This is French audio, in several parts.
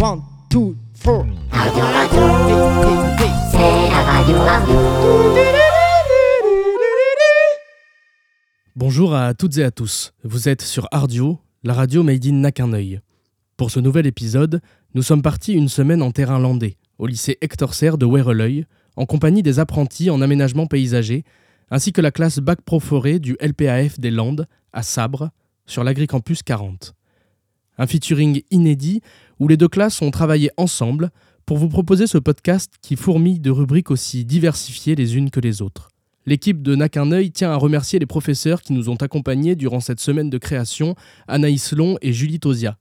One, two, four. Radio, radio, c'est la radio, radio. Bonjour à toutes et à tous. Vous êtes sur Ardio, la radio made in n'a qu'un œil. Pour ce nouvel épisode, nous sommes partis une semaine en terrain landais, au lycée Hector Serre de Wéreleuil, en compagnie des apprentis en aménagement paysager, ainsi que la classe Bac Pro Forêt du LPAF des Landes, à Sabre, sur l'Agricampus 40. Un featuring inédit où les deux classes ont travaillé ensemble pour vous proposer ce podcast qui fourmille de rubriques aussi diversifiées les unes que les autres. L'équipe de N'a qu'un œil tient à remercier les professeurs qui nous ont accompagnés durant cette semaine de création, Anaïs Long et Julie Tosia.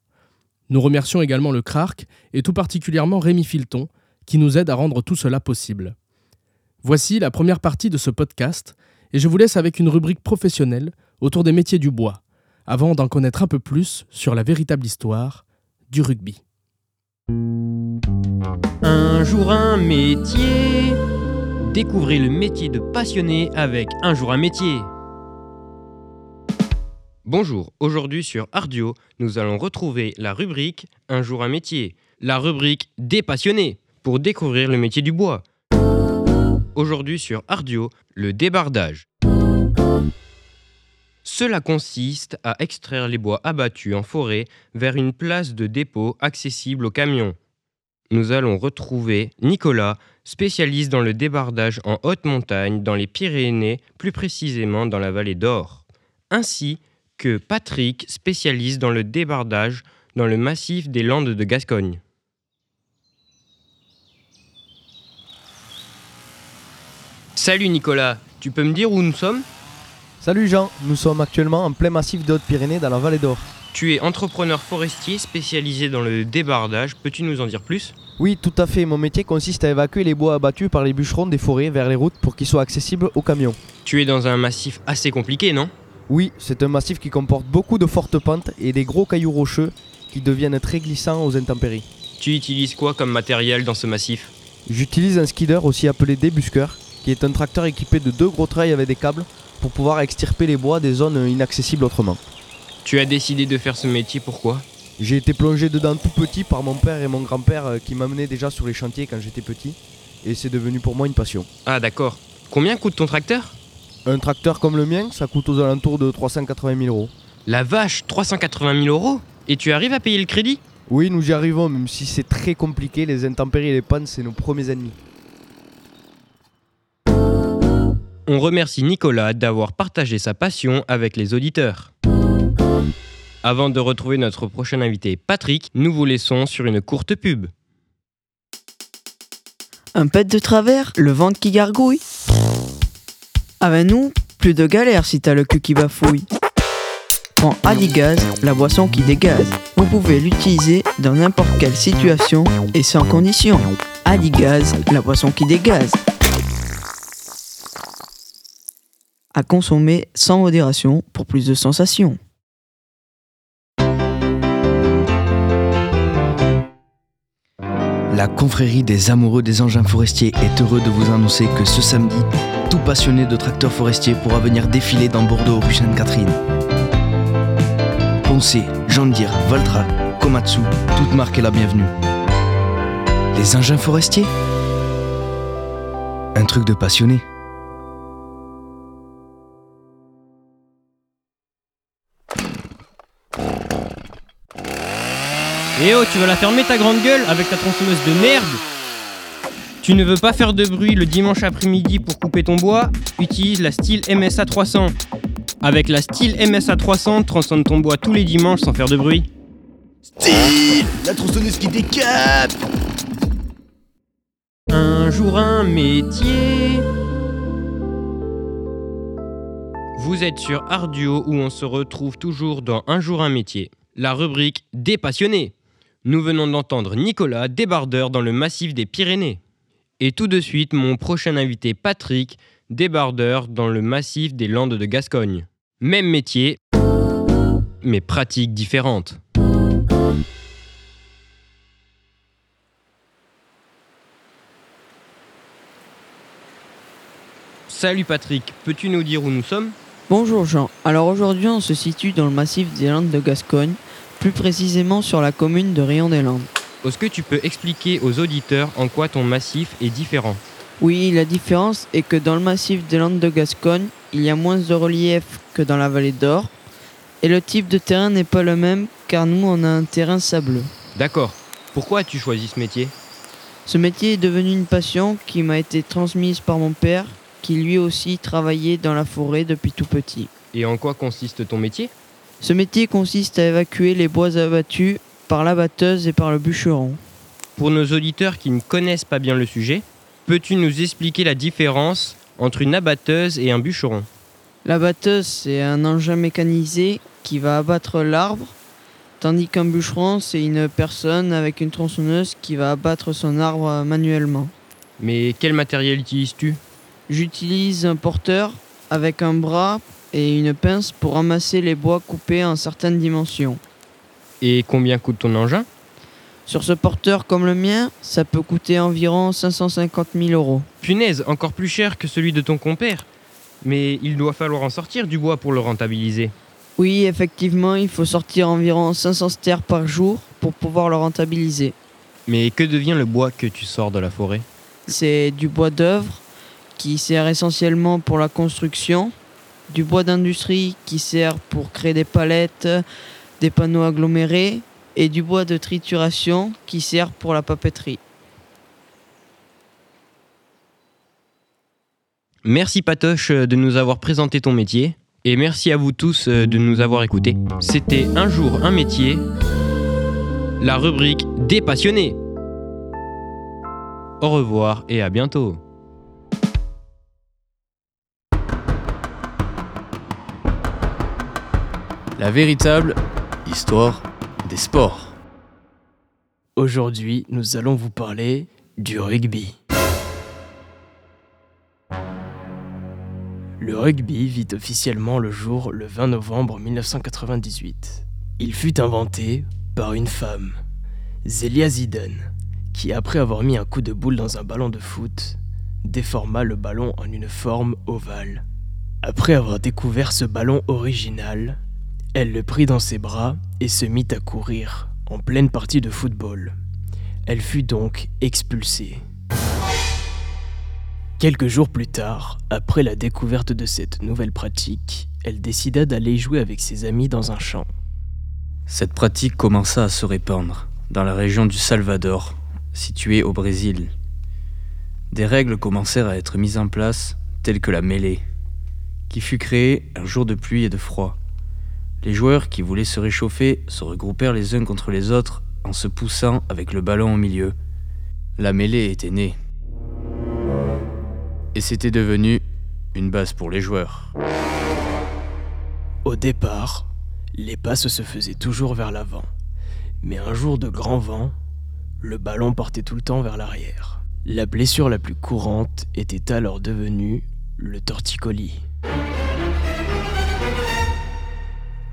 Nous remercions également le CRARC et tout particulièrement Rémi Filton, qui nous aide à rendre tout cela possible. Voici la première partie de ce podcast, et je vous laisse avec une rubrique professionnelle autour des métiers du bois, avant d'en connaître un peu plus sur la véritable histoire du rugby. Un jour un métier. Découvrez le métier de passionné avec Un jour un métier. Bonjour, aujourd'hui sur Ardio, nous allons retrouver la rubrique Un jour un métier, la rubrique des passionnés pour découvrir le métier du bois. Aujourd'hui sur Ardio, le débardage. Cela consiste à extraire les bois abattus en forêt vers une place de dépôt accessible aux camions. Nous allons retrouver Nicolas, spécialiste dans le débardage en haute montagne dans les Pyrénées, plus précisément dans la vallée d'Or, ainsi que Patrick, spécialiste dans le débardage dans le massif des Landes de Gascogne. Salut Nicolas, tu peux me dire où nous sommes? Salut Jean, nous sommes actuellement en plein massif des Hautes-Pyrénées dans la vallée d'Or. Tu es entrepreneur forestier spécialisé dans le débardage, peux-tu nous en dire plus? Oui, tout à fait, mon métier consiste à évacuer les bois abattus par les bûcherons des forêts vers les routes pour qu'ils soient accessibles aux camions. Tu es dans un massif assez compliqué, non? Oui, c'est un massif qui comporte beaucoup de fortes pentes et des gros cailloux rocheux qui deviennent très glissants aux intempéries. Tu utilises quoi comme matériel dans ce massif? J'utilise un skidder aussi appelé débusqueur, qui est un tracteur équipé de deux gros trails avec des câbles pour pouvoir extirper les bois des zones inaccessibles autrement. Tu as décidé de faire ce métier pourquoi? J'ai été plongé dedans tout petit par mon père et mon grand-père euh, qui m'amenaient déjà sur les chantiers quand j'étais petit et c'est devenu pour moi une passion. Ah d'accord. Combien coûte ton tracteur? Un tracteur comme le mien, ça coûte aux alentours de 380 000 euros. La vache, 380 000 euros? Et tu arrives à payer le crédit? Oui, nous y arrivons, même si c'est très compliqué, les intempéries et les pannes, c'est nos premiers ennemis. On remercie Nicolas d'avoir partagé sa passion avec les auditeurs. Avant de retrouver notre prochain invité Patrick, nous vous laissons sur une courte pub. Un pet de travers, le ventre qui gargouille. Avec nous, plus de galère si t'as le cul qui bafouille. Prends Adigaz, la boisson qui dégaze. Vous pouvez l'utiliser dans n'importe quelle situation et sans condition. Adigaz, la boisson qui dégaze. À consommer sans modération pour plus de sensations. La confrérie des amoureux des engins forestiers est heureux de vous annoncer que ce samedi, tout passionné de tracteurs forestiers pourra venir défiler dans Bordeaux rue Sainte-Catherine. Ponce, John Deere, Valtra, Komatsu, toute marque est la bienvenue. Les engins forestiers? Un truc de passionné. Eh oh, tu vas la fermer ta grande gueule avec ta tronçonneuse de merde Tu ne veux pas faire de bruit le dimanche après-midi pour couper ton bois? Utilise la Steel MSA 300. Avec la Steel MSA 300, tronçonne ton bois tous les dimanches sans faire de bruit. Style La tronçonneuse qui décape Un jour un métier. Vous êtes sur Arduo où on se retrouve toujours dans Un jour un métier, la rubrique des passionnés. Nous venons d'entendre Nicolas, débardeur dans le massif des Pyrénées. Et tout de suite, mon prochain invité Patrick, débardeur dans le massif des Landes de Gascogne. Même métier, mais pratiques différentes. Salut Patrick, peux-tu nous dire où nous sommes? Bonjour Jean. Alors aujourd'hui, on se situe dans le massif des Landes de Gascogne, plus précisément sur la commune de Rion-des-Landes. Est-ce que tu peux expliquer aux auditeurs en quoi ton massif est différent? Oui, la différence est que dans le massif des Landes de Gascogne, il y a moins de relief que dans la vallée d'Or. Et le type de terrain n'est pas le même car nous on a un terrain sableux. D'accord. Pourquoi as-tu choisi ce métier? Ce métier est devenu une passion qui m'a été transmise par mon père qui lui aussi travaillait dans la forêt depuis tout petit. Et en quoi consiste ton métier? Ce métier consiste à évacuer les bois abattus par la batteuse et par le bûcheron. Pour nos auditeurs qui ne connaissent pas bien le sujet, peux-tu nous expliquer la différence entre une abatteuse et un bûcheron? La batteuse, c'est un engin mécanisé qui va abattre l'arbre, tandis qu'un bûcheron, c'est une personne avec une tronçonneuse qui va abattre son arbre manuellement. Mais quel matériel utilises-tu? J'utilise un porteur avec un bras et une pince pour ramasser les bois coupés en certaines dimensions. Et combien coûte ton engin? Sur ce porteur comme le mien, ça peut coûter environ 550 000 euros. Punaise, encore plus cher que celui de ton compère. Mais il doit falloir en sortir du bois pour le rentabiliser. Oui, effectivement, il faut sortir environ 500 stères par jour pour pouvoir le rentabiliser. Mais que devient le bois que tu sors de la forêt? C'est du bois d'œuvre qui sert essentiellement pour la construction, du bois d'industrie qui sert pour créer des palettes, des panneaux agglomérés et du bois de trituration qui sert pour la papeterie. Merci Patoche de nous avoir présenté ton métier. Et merci à vous tous euh, de nous avoir écoutés. C'était Un jour un métier, la rubrique des passionnés. Au revoir et à bientôt. La véritable histoire des sports. Aujourd'hui, nous allons vous parler du rugby. Le rugby vit officiellement le jour le 20 novembre 1998. Il fut inventé par une femme, Zélia Zidane, qui après avoir mis un coup de boule dans un ballon de foot, déforma le ballon en une forme ovale. Après avoir découvert ce ballon original, elle le prit dans ses bras et se mit à courir, en pleine partie de football. Elle fut donc expulsée. Quelques jours plus tard, après la découverte de cette nouvelle pratique, elle décida d'aller jouer avec ses amis dans un champ. Cette pratique commença à se répandre dans la région du Salvador, située au Brésil. Des règles commencèrent à être mises en place, telles que la mêlée, qui fut créée un jour de pluie et de froid. Les joueurs qui voulaient se réchauffer se regroupèrent les uns contre les autres en se poussant avec le ballon au milieu. La mêlée était née. Et c'était devenu une base pour les joueurs. Au départ, les passes se faisaient toujours vers l'avant. Mais un jour de grand vent, le ballon partait tout le temps vers l'arrière. La blessure la plus courante était alors devenue le torticolis.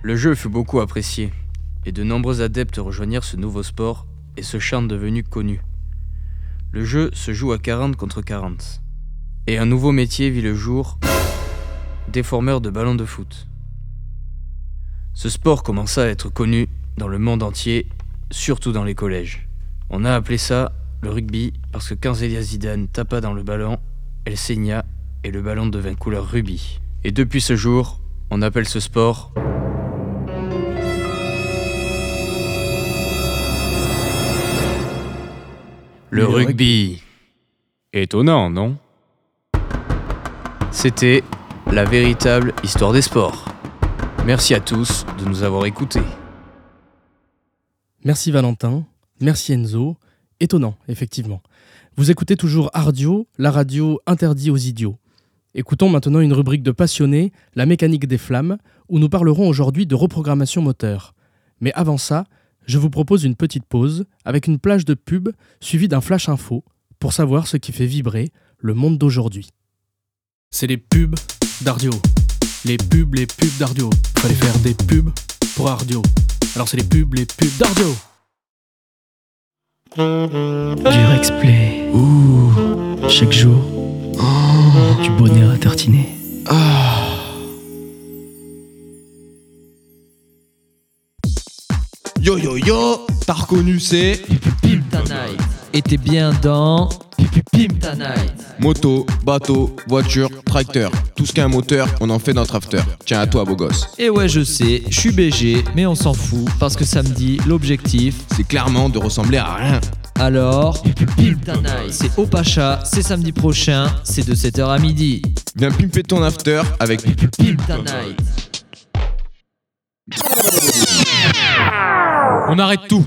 Le jeu fut beaucoup apprécié, et de nombreux adeptes rejoignirent ce nouveau sport et ce champ devenu connu. Le jeu se joue à 40 contre 40. Et un nouveau métier vit le jour, déformeur de ballons de foot. Ce sport commença à être connu dans le monde entier, surtout dans les collèges. On a appelé ça le rugby parce que quand Zélia Zidane tapa dans le ballon, elle saigna et le ballon devint couleur rubis. Et depuis ce jour, on appelle ce sport le rugby. Étonnant, non? C'était la véritable histoire des sports. Merci à tous de nous avoir écoutés. Merci Valentin, merci Enzo. Étonnant, effectivement. Vous écoutez toujours Ardio, la radio interdite aux idiots. Écoutons maintenant une rubrique de passionnés, la mécanique des flammes, où nous parlerons aujourd'hui de reprogrammation moteur. Mais avant ça, je vous propose une petite pause avec une plage de pub suivie d'un flash info pour savoir ce qui fait vibrer le monde d'aujourd'hui. C'est les pubs d'Ardio. Les pubs, les pubs d'Ardio. Fallait faire des pubs pour Ardio. Alors c'est les pubs, les pubs d'Ardio. Du Rexplay. Ouh. Chaque jour. Du bonheur à tartiner. Yo yo yo, t'as reconnu c'est Bim et t'es bien dans Night. Moto, bateau, voiture, tracteur. Tout ce qui a un moteur, on en fait notre after. Tiens à toi, beau gosse. Et ouais, je sais, je suis BG, mais on s'en fout parce que samedi, l'objectif, C'est clairement de ressembler à rien. alors, Night. C'est au Pacha, c'est samedi prochain, c'est de 7h à midi. Viens pimper ton after avec Night. On arrête tout.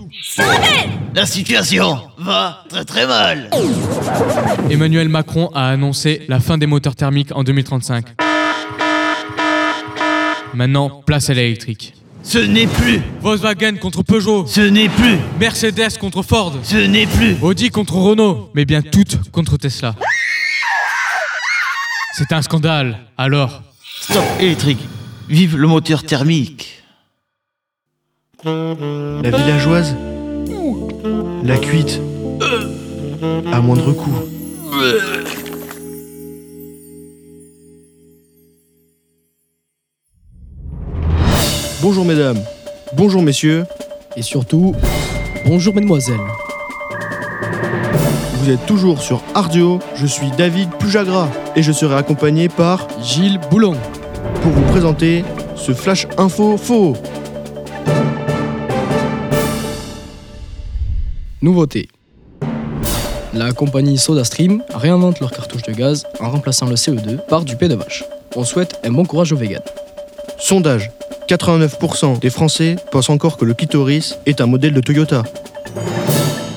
La situation va très très mal. Emmanuel Macron a annoncé la fin des moteurs thermiques en 2035. Maintenant, place à l'électrique. Ce n'est plus, Volkswagen contre Peugeot, ce n'est plus, Mercedes contre Ford, ce n'est plus. Audi contre Renault, mais bien toutes contre Tesla. C'est un scandale. Alors, Stop électrique. Vive le moteur thermique. La villageoise La cuite À moindre coût. Bonjour mesdames, bonjour messieurs, Et surtout, bonjour mesdemoiselles. vous êtes toujours sur Ardio, je suis David Pujagra et je serai accompagné par Gilles Boulon. pour vous présenter ce flash info faux. Nouveauté. La compagnie SodaStream réinvente leur cartouche de gaz en remplaçant le CO2 par du P de vache. On souhaite un bon courage aux véganes. Sondage 89% des Français pensent encore que le clitoris est un modèle de Toyota.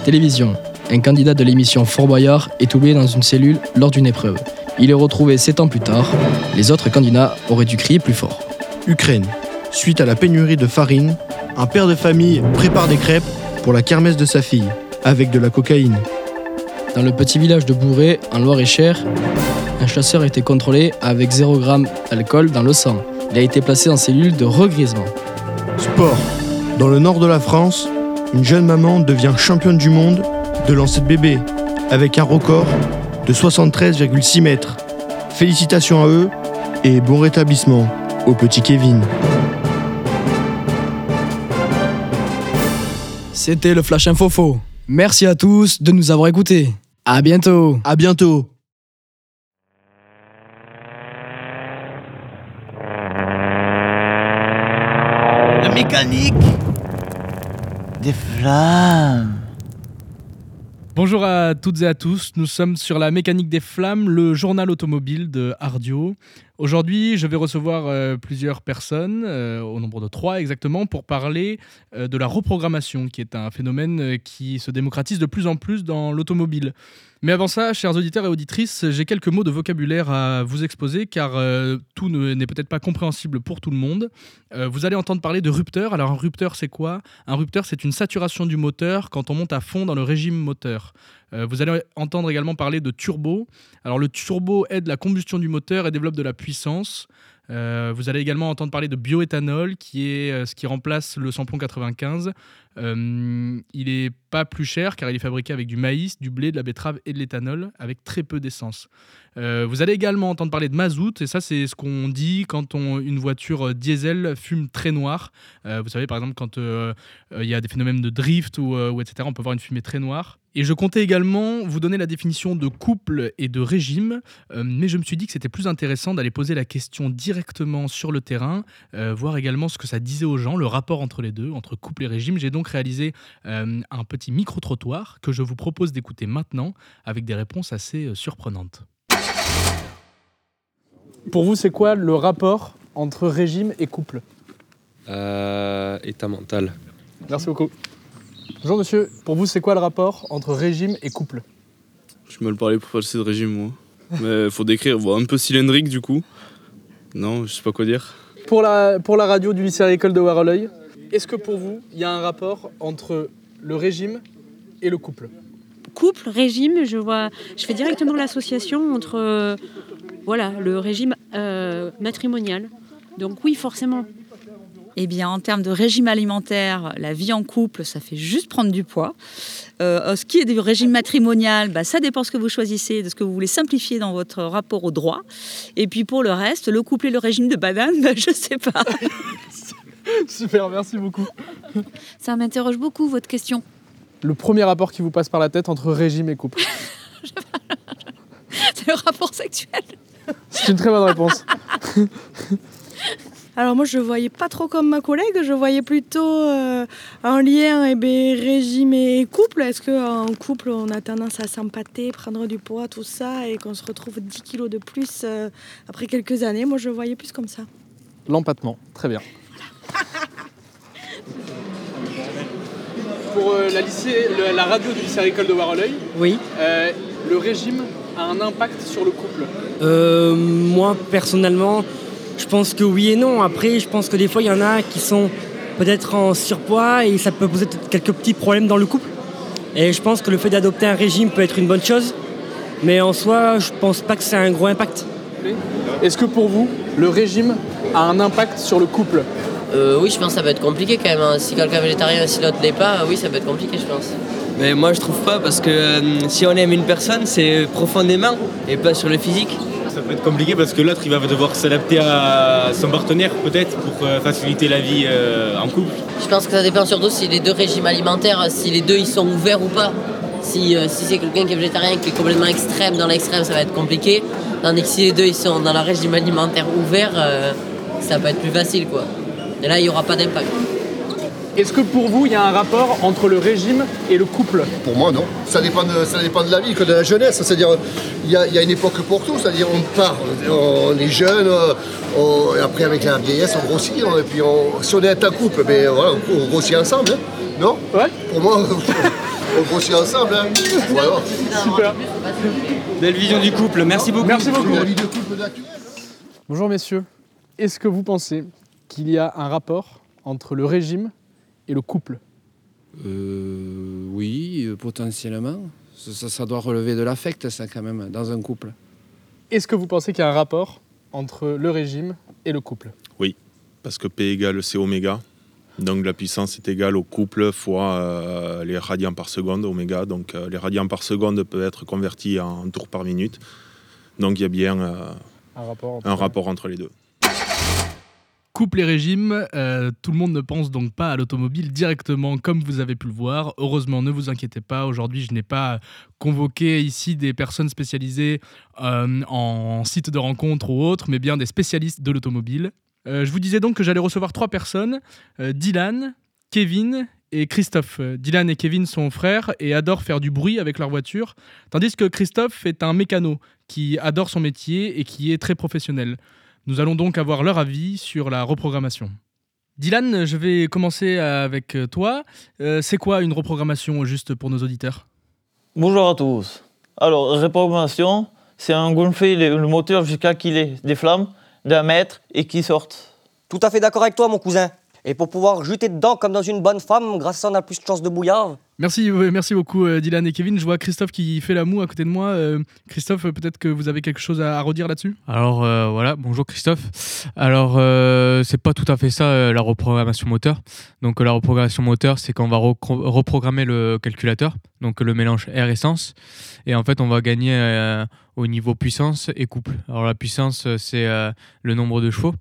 Télévision. Un candidat de l'émission Fort Boyard est oublié dans une cellule lors d'une épreuve. Il est retrouvé 7 ans plus tard. Les autres candidats auraient dû crier plus fort. Ukraine. Suite à la pénurie de farine, un père de famille prépare des crêpes pour la kermesse de sa fille, avec de la cocaïne. Dans le petit village de Bourré, en Loire-et-Cher, un chasseur a été contrôlé avec 0 g d'alcool dans le sang. Il a été placé en cellule de regrisement. Sport. Dans le nord de la France, une jeune maman devient championne du monde de lancer de bébé, avec un record de 73,6 mètres. Félicitations à eux et bon rétablissement au petit Kevin. C'était le Flash Info Faux. Merci à tous de nous avoir écoutés. À bientôt. À bientôt La mécanique des flammes. Bonjour à toutes et à tous, nous sommes sur la mécanique des flammes, le journal automobile de Ardio. Aujourd'hui, je vais recevoir euh, plusieurs personnes, euh, au nombre de trois exactement, pour parler euh, de la reprogrammation, qui est un phénomène qui se démocratise de plus en plus dans l'automobile. Mais avant ça, chers auditeurs et auditrices, j'ai quelques mots de vocabulaire à vous exposer, car tout ne- n'est peut-être pas compréhensible pour tout le monde. Vous allez entendre parler de rupteur. Alors un rupteur, c'est quoi? Un rupteur, c'est une saturation du moteur quand on monte à fond dans le régime moteur. Euh, vous allez entendre également parler de turbo. Alors le turbo aide la combustion du moteur et développe de la puissance. Euh, vous allez également entendre parler de bioéthanol, qui est euh, ce qui remplace le samplon 95. Euh, il est pas plus cher car il est fabriqué avec du maïs, du blé, de la betterave et de l'éthanol, avec très peu d'essence. Vous allez également entendre parler de mazout, et ça c'est ce qu'on dit quand on- une voiture diesel fume très noir. Vous savez par exemple quand il y a des phénomènes de drift ou, ou etc., on peut voir une fumée très noire. Et je comptais également vous donner la définition de couple et de régime, euh, mais je me suis dit que c'était plus intéressant d'aller poser la question directement sur le terrain, euh, voir également ce que ça disait aux gens, le rapport entre les deux, entre couple et régime. J'ai donc réalisé euh, un petit micro-trottoir que je vous propose d'écouter maintenant avec des réponses assez euh, surprenantes. Pour vous, c'est quoi le rapport entre régime et couple? Euh, état mental. Merci beaucoup. Bonjour monsieur, pour vous, c'est quoi le rapport entre régime et couple? Je me le parlais pour passer de régime, moi. Mais faut décrire, bon, un peu cylindrique du coup. Non, je sais pas quoi dire. pour la, pour la radio du lycée agricole de Waroleuil, est-ce que pour vous, il y a un rapport entre le régime et le couple? Couple, régime, je vois, je fais directement l'association entre euh, voilà, le régime euh, matrimonial. Donc oui, forcément. Eh bien, en termes de régime alimentaire, la vie en couple, ça fait juste prendre du poids. Euh, ce qui est du régime matrimonial, bah, ça dépend ce que vous choisissez, de ce que vous voulez simplifier dans votre rapport au droit. Et puis pour le reste, le couple et le régime de banane, bah, je sais pas. Super, merci beaucoup. Ça m'interroge beaucoup votre question. le premier rapport qui vous passe par la tête entre régime et couple C'est le rapport sexuel. C'est une très bonne réponse. Alors moi je voyais pas trop comme ma collègue, je voyais plutôt euh, un lien eh ben, régime et couple. Est-ce qu'en couple on a tendance à s'empâter, prendre du poids, tout ça, et qu'on se retrouve 10 kilos de plus euh, après quelques années? Moi je voyais plus comme ça. L'empattement, très bien. Pour euh, la, lycée, le- la radio du lycée agricole de Waroleuil, Oui. euh, le régime a un impact sur le couple? Euh, moi, personnellement, je pense que oui et non. Après, je pense que des fois, il y en a qui sont peut-être en surpoids et ça peut poser peut-être quelques petits problèmes dans le couple. Et je pense que le fait d'adopter un régime peut être une bonne chose. Mais en soi, je pense pas que c'est un gros impact. Est-ce que pour vous, le régime a un impact sur le couple? Euh, oui, je pense que ça peut être compliqué quand même. hein. Si quelqu'un est végétarien et si l'autre n'est pas, oui, ça peut être compliqué, je pense. Mais moi je trouve pas parce que euh, si on aime une personne c'est profondément et pas sur le physique. Ça peut être compliqué parce que l'autre il va devoir s'adapter à son partenaire peut-être pour euh, faciliter la vie euh, en couple. Je pense que ça dépend surtout si les deux régimes alimentaires, si les deux ils sont ouverts ou pas. Si, euh, si c'est quelqu'un qui est végétarien qui est complètement extrême dans l'extrême, ça va être compliqué. Tandis que si les deux ils sont dans leur régime alimentaire ouvert, ça peut être plus facile quoi. Et là il n'y aura pas d'impact. Est-ce que pour vous, il y a un rapport entre le régime et le couple Pour moi, non. Ça dépend de, ça dépend de la vie, que de la jeunesse. C'est-à-dire, il y, a- il y a une époque pour tout. C'est-à-dire, on part, on est jeune, on- et après, avec la vieillesse, on grossit. on- et puis, on- si on est un couple, ben, voilà, on, on grossit ensemble. hein. non? Ouais. Pour moi, on grossit ensemble. hein. Voilà. Super. Belle vision du couple, merci beaucoup. Merci beaucoup. Bonjour messieurs. Est-ce que vous pensez qu'il y a un rapport entre le régime et le couple Euh, oui, euh, potentiellement. Ça, ça- ça doit relever de l'affect, ça, quand même, dans un couple. Est-ce que vous pensez qu'il y a un rapport entre le régime et le couple? Oui, parce que P égale C oméga. Donc la puissance est égale au couple fois euh, les radians par seconde, oméga. Donc euh, les radians par seconde peuvent être convertis en tours par minute. Donc il y a bien euh, Un rapport entre- un rapport entre les deux. Couple et régime, euh, tout le monde ne pense donc pas à l'automobile directement comme vous avez pu le voir. Heureusement, ne vous inquiétez pas, aujourd'hui je n'ai pas convoqué ici des personnes spécialisées euh, en site de rencontre ou autres, mais bien des spécialistes de l'automobile. Euh, je vous disais donc que j'allais recevoir trois personnes, Dylan, Kevin et Christophe. Dylan et Kevin sont frères et adorent faire du bruit avec leur voiture, tandis que Christophe est un mécano qui adore son métier et qui est très professionnel. Nous allons donc avoir leur avis sur la reprogrammation. Dylan, je vais commencer avec toi. Euh, c'est quoi une reprogrammation juste pour nos auditeurs? Bonjour à tous. Alors, reprogrammation, c'est un gonfler le, le moteur jusqu'à qu'il ait des flammes d'un mètre et qu'il sorte. Tout à fait d'accord avec toi, mon cousin. Et pour pouvoir jeter dedans comme dans une bonne femme, grâce à ça, on a plus de chances de bouillard. Merci, merci beaucoup euh, Dylan et Kevin. Je vois Christophe qui fait la moue à côté de moi. Euh, Christophe, peut-être que vous avez quelque chose à, redire là-dessus? Alors euh, voilà, bonjour Christophe. Alors euh, c'est pas tout à fait ça la reprogrammation moteur. Donc la reprogrammation moteur, c'est qu'on va reprogrammer le calculateur, donc le mélange air essence, et en fait on va gagner au niveau puissance et couple. Alors la puissance c'est le nombre de chevaux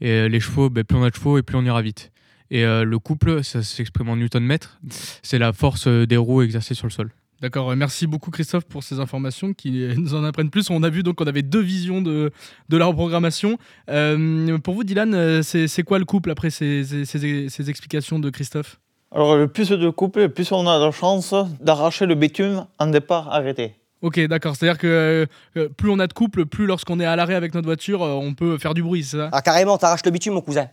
et les chevaux, ben, plus on a de chevaux et plus on ira vite. Et euh, le couple, ça s'exprime en newton-mètre, c'est la force euh, des roues exercée sur le sol. D'accord, euh, merci beaucoup Christophe pour ces informations qui nous en apprennent plus. On a vu donc qu'on avait deux visions de, de la reprogrammation. Euh, pour vous Dylan, c'est c'est quoi le couple après ces, ces- ces- ces explications de Christophe? Alors, le plus de couple, le plus on a de chance d'arracher le bitume en départ arrêté. Ok, d'accord. C'est-à-dire que euh, plus on a de couple, plus lorsqu'on est à l'arrêt avec notre voiture, euh, on peut faire du bruit, c'est ça? Ah, carrément, t'arraches le bitume, mon cousin.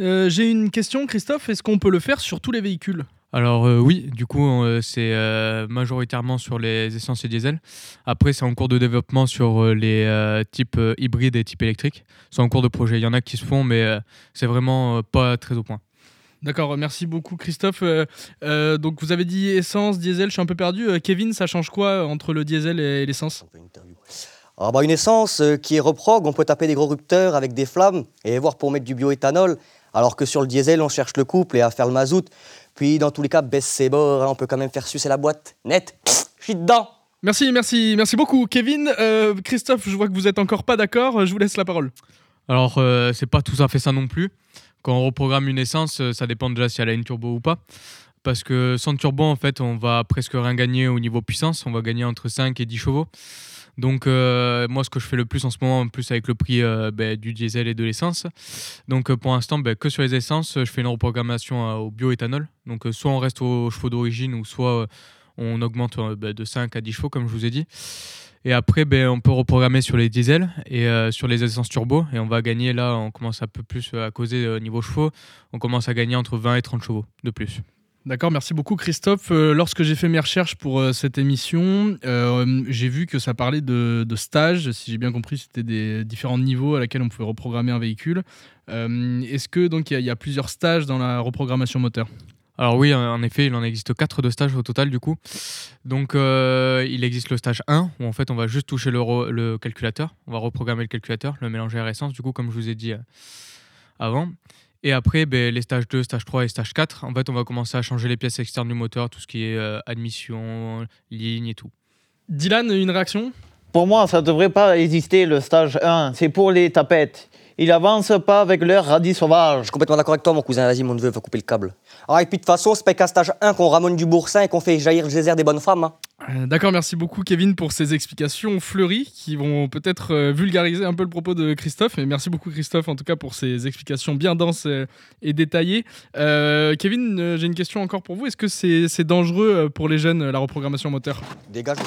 Euh, J'ai une question, Christophe. Est-ce qu'on peut le faire sur tous les véhicules? Alors euh, oui, du coup euh, c'est euh, majoritairement sur les essences et diesel. Après c'est en cours de développement sur euh, les euh, types euh, hybrides et types électriques. C'est en cours de projet. Il y en a qui se font, mais euh, c'est vraiment euh, pas très au point. D'accord, merci beaucoup Christophe. Euh, euh, donc vous avez dit essence, diesel, je suis un peu perdu. Euh, Kevin, ça change quoi entre le diesel et l'essence? Ah bah une essence euh, qui est reprog, on peut taper des gros rupteurs avec des flammes et voir pour mettre du bioéthanol, alors que sur le diesel, on cherche le couple et à faire le mazout. Puis dans tous les cas, baisse ses bords, hein, on peut quand même faire sucer la boîte. Net, je suis dedans. Merci, merci, merci beaucoup Kevin. Euh, Christophe, je vois que vous êtes encore pas d'accord. Je vous laisse la parole. Alors euh, c'est pas tout à fait ça non plus. Quand on reprogramme une essence, euh, ça dépend déjà si elle a une turbo ou pas. Parce que sans turbo, en fait, on va presque rien gagner au niveau puissance. On va gagner entre 5 et 10 chevaux. Donc, euh, moi, ce que je fais le plus en ce moment, en plus avec le prix euh, ben, du diesel et de l'essence. Donc, euh, pour l'instant, ben, que sur les essences, je fais une reprogrammation au bioéthanol. Donc, soit on reste aux chevaux d'origine, ou soit on augmente ben, de 5 à 10 chevaux, comme je vous ai dit. Et après, on peut reprogrammer sur les diesels et sur les essences turbo. Et on va gagner, là, on commence un peu plus à causer euh, niveau chevaux. On commence à gagner entre 20 et 30 chevaux de plus. D'accord, merci beaucoup Christophe. Euh, lorsque j'ai fait mes recherches pour euh, cette émission, euh, j'ai vu que ça parlait de, stages. Si j'ai bien compris, c'était des différents niveaux à laquelle on pouvait reprogrammer un véhicule. Est-ce que donc il y, a- plusieurs stages dans la reprogrammation moteur? Alors oui, en effet, il en existe 4 de stages au total du coup. Donc il existe le stage 1 où en fait on va juste toucher le, calculateur, on va reprogrammer le calculateur, le mélanger à essence du coup comme je vous ai dit avant. Et après ben, les stages 2, stage 3 et stage 4, en fait on va commencer à changer les pièces externes du moteur, tout ce qui est euh, admission, ligne et tout. Dylan, une réaction? Pour moi, ça ne devrait pas exister le stage 1. C'est pour les tapettes. Ils avancent pas avec leur radis sauvage. Je suis complètement d'accord avec toi, mon cousin. Vas-y, mon neveu, va couper le câble. Ah, et puis de toute façon, c'est pas qu'à stage 1 qu'on ramène du boursin et qu'on fait jaillir le geyser des bonnes femmes. hein. Euh, D'accord, merci beaucoup Kevin pour ces explications fleuries qui vont peut-être euh, vulgariser un peu le propos de Christophe. Et merci beaucoup Christophe en tout cas pour ces explications bien denses euh, et détaillées. Kevin, j'ai une question encore pour vous. Est-ce que c'est dangereux pour les jeunes la reprogrammation moteur? Dégage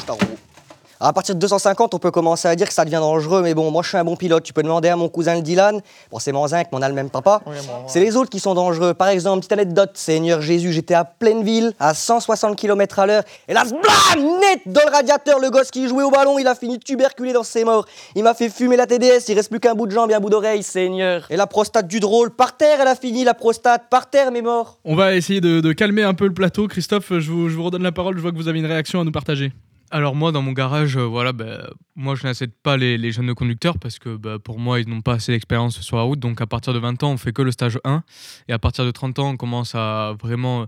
À partir de 250, on peut commencer à dire que ça devient dangereux, mais bon, moi je suis un bon pilote. Tu peux demander à mon cousin le Dylan, bon, c'est mon zinc, mais on a le même papa. C'est les autres qui sont dangereux. Par exemple, petite anecdote, Seigneur Jésus, j'étais à pleine ville, à 160 km à l'heure, et là, blam, net dans le radiateur, le gosse qui jouait au ballon, il a fini tuberculé dans ses morts. Il m'a fait fumer la TDS, il reste plus qu'un bout de jambe et un bout d'oreille, Seigneur. Et la prostate du drôle, par terre, elle a fini, la prostate, par terre, mais mort. On va essayer de, de calmer un peu le plateau. Christophe, je vous, je vous redonne la parole. Je vois que vous avez une réaction à nous partager. Alors moi dans mon garage, euh, voilà, ben, moi je n'incite pas les, jeunes conducteurs parce que ben, pour moi ils n'ont pas assez d'expérience sur la route. Donc à partir de 20 ans on fait que le stage 1 et à partir de 30 ans on commence à vraiment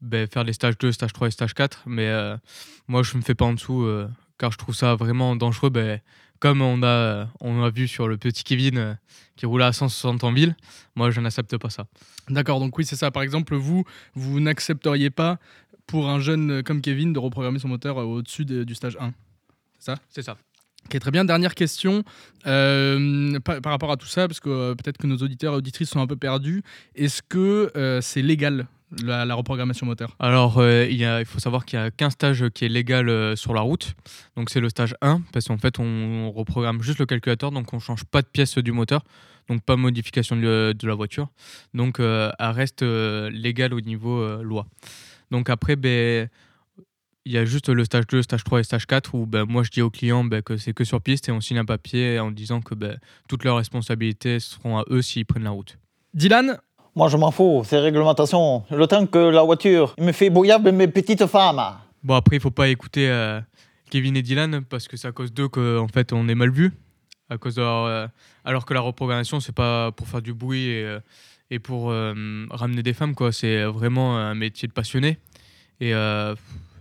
ben, faire les stages 2, stage 3 et stage 4. Mais euh, moi je ne me fais pas en dessous euh, car je trouve ça vraiment dangereux. Comme on a, on a vu sur le petit Kevin qui roulait à 160 en ville, moi je n'accepte pas ça. D'accord, donc oui, c'est ça. Par exemple, vous, vous n'accepteriez pas pour un jeune comme Kevin de reprogrammer son moteur euh, au-dessus de- du stage 1. C'est ça C'est ça. Ok, très bien. Dernière question euh, par, par rapport à tout ça, parce que euh, peut-être que nos auditeurs et auditrices sont un peu perdus. Est-ce que euh, c'est légal la, la reprogrammation moteur? Alors, euh, il, y a- il faut savoir qu'il y a qu'un stage qui est légal euh, sur la route. Donc, c'est le stage 1, parce qu'en fait, on, reprogramme juste le calculateur, donc on change pas de pièce du moteur, donc pas de modification de, de la voiture. Donc, euh, elle reste euh, légale au niveau euh, loi. Donc, après, ben, il y a juste le stage 2, stage 3 et stage 4 où ben, moi je dis aux clients ben, que c'est que sur piste et on signe un papier en disant que ben, toutes leurs responsabilités seront à eux s'ils prennent la route. Dylan? Moi, je m'en fous, c'est réglementation. Le temps que la voiture me fait bouillir de mes petites femmes. Bon, après, il faut pas écouter euh, Kevin et Dylan parce que c'est à cause d'eux qu'en fait on est mal vu. À cause de leur, euh, alors que la reprogrammation, c'est pas pour faire du bruit et, euh, et pour euh, ramener des femmes, quoi. C'est vraiment un métier de passionné. Et euh,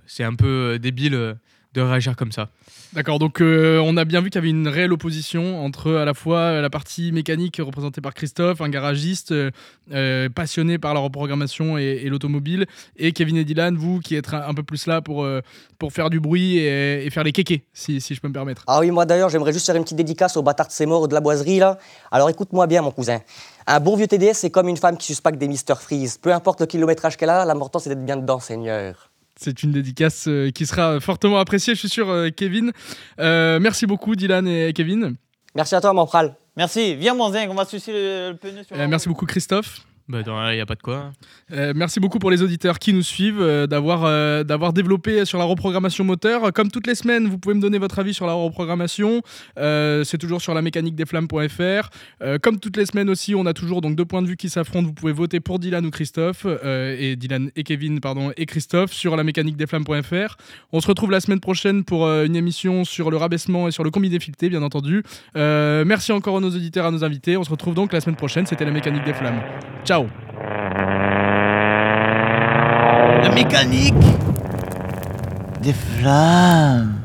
c'est un peu débile euh, de réagir comme ça. D'accord, donc euh, on a bien vu qu'il y avait une réelle opposition entre à la fois euh, la partie mécanique représentée par Christophe, un garagiste euh, passionné par la reprogrammation et, et l'automobile, et Kevin et Dylan, vous qui êtes un, un peu plus là pour, euh, pour faire du bruit et, et faire les kékés, si, si je peux me permettre. Ah oui, moi d'ailleurs, j'aimerais juste faire une petite dédicace au bâtard de ses morts de la boiserie, là. Alors écoute-moi bien, mon cousin. Un bon vieux TDS, c'est comme une femme qui suspecte des Mr. Freeze. Peu importe le kilométrage qu'elle a, l'important c'est d'être bien dedans, Seigneur. C'est une dédicace euh, qui sera fortement appréciée, je suis sûr, euh, Kevin. Euh, merci beaucoup, Dylan et Kevin. Merci à toi, mon pral. Merci, viens mon zinc, on va sucer le, le pneu sur Euh, merci beaucoup, Christophe. Bah, il n'y a pas de quoi. Euh, merci beaucoup pour les auditeurs qui nous suivent, euh, d'avoir euh, d'avoir développé sur la reprogrammation moteur. Comme toutes les semaines, vous pouvez me donner votre avis sur la reprogrammation. C'est toujours sur la mécanique des flammes.fr. Comme toutes les semaines aussi, on a toujours donc deux points de vue qui s'affrontent. Vous pouvez voter pour Dylan ou Christophe, et Dylan et Kevin, pardon, et Christophe sur la mécanique des flammes.fr. On se retrouve la semaine prochaine pour une émission sur le rabaissement et sur le combiné fileté, bien entendu. Merci encore à nos auditeurs, à nos invités. On se retrouve donc la semaine prochaine. C'était la mécanique des flammes. Ciao. La mécanique des flammes.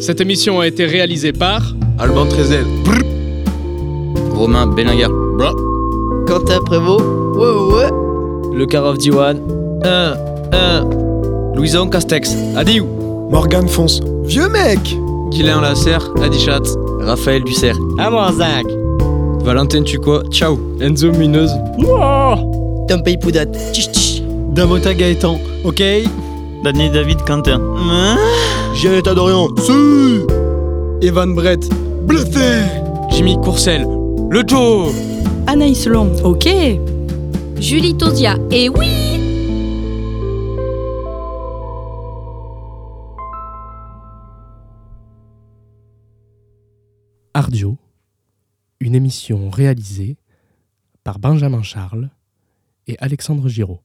Cette émission a été réalisée par Alban Trezel. Romain Bellinger. Quentin Prévost. Le Karov Diwan. 1, 1. Louison Castex. Adieu. Morgan Fonce. Vieux mec Guylain Lasserre. Adichat. Raphaël Dussert. À moi, Zach. Valentin Tuco. Ciao. Enzo Munoz. Tom Pays Poudat. Tch, tch. Damota Gaëtan. Ok. Daniel David Quentin. Gianetta Dorian. Si Evan Brett. Bluffé Jimmy Courcel. Le Joe Anaïs Long. Ok. Julie Tosia. Et oui Ardio, une émission réalisée par Benjamin Charles et Alexandre Giraud.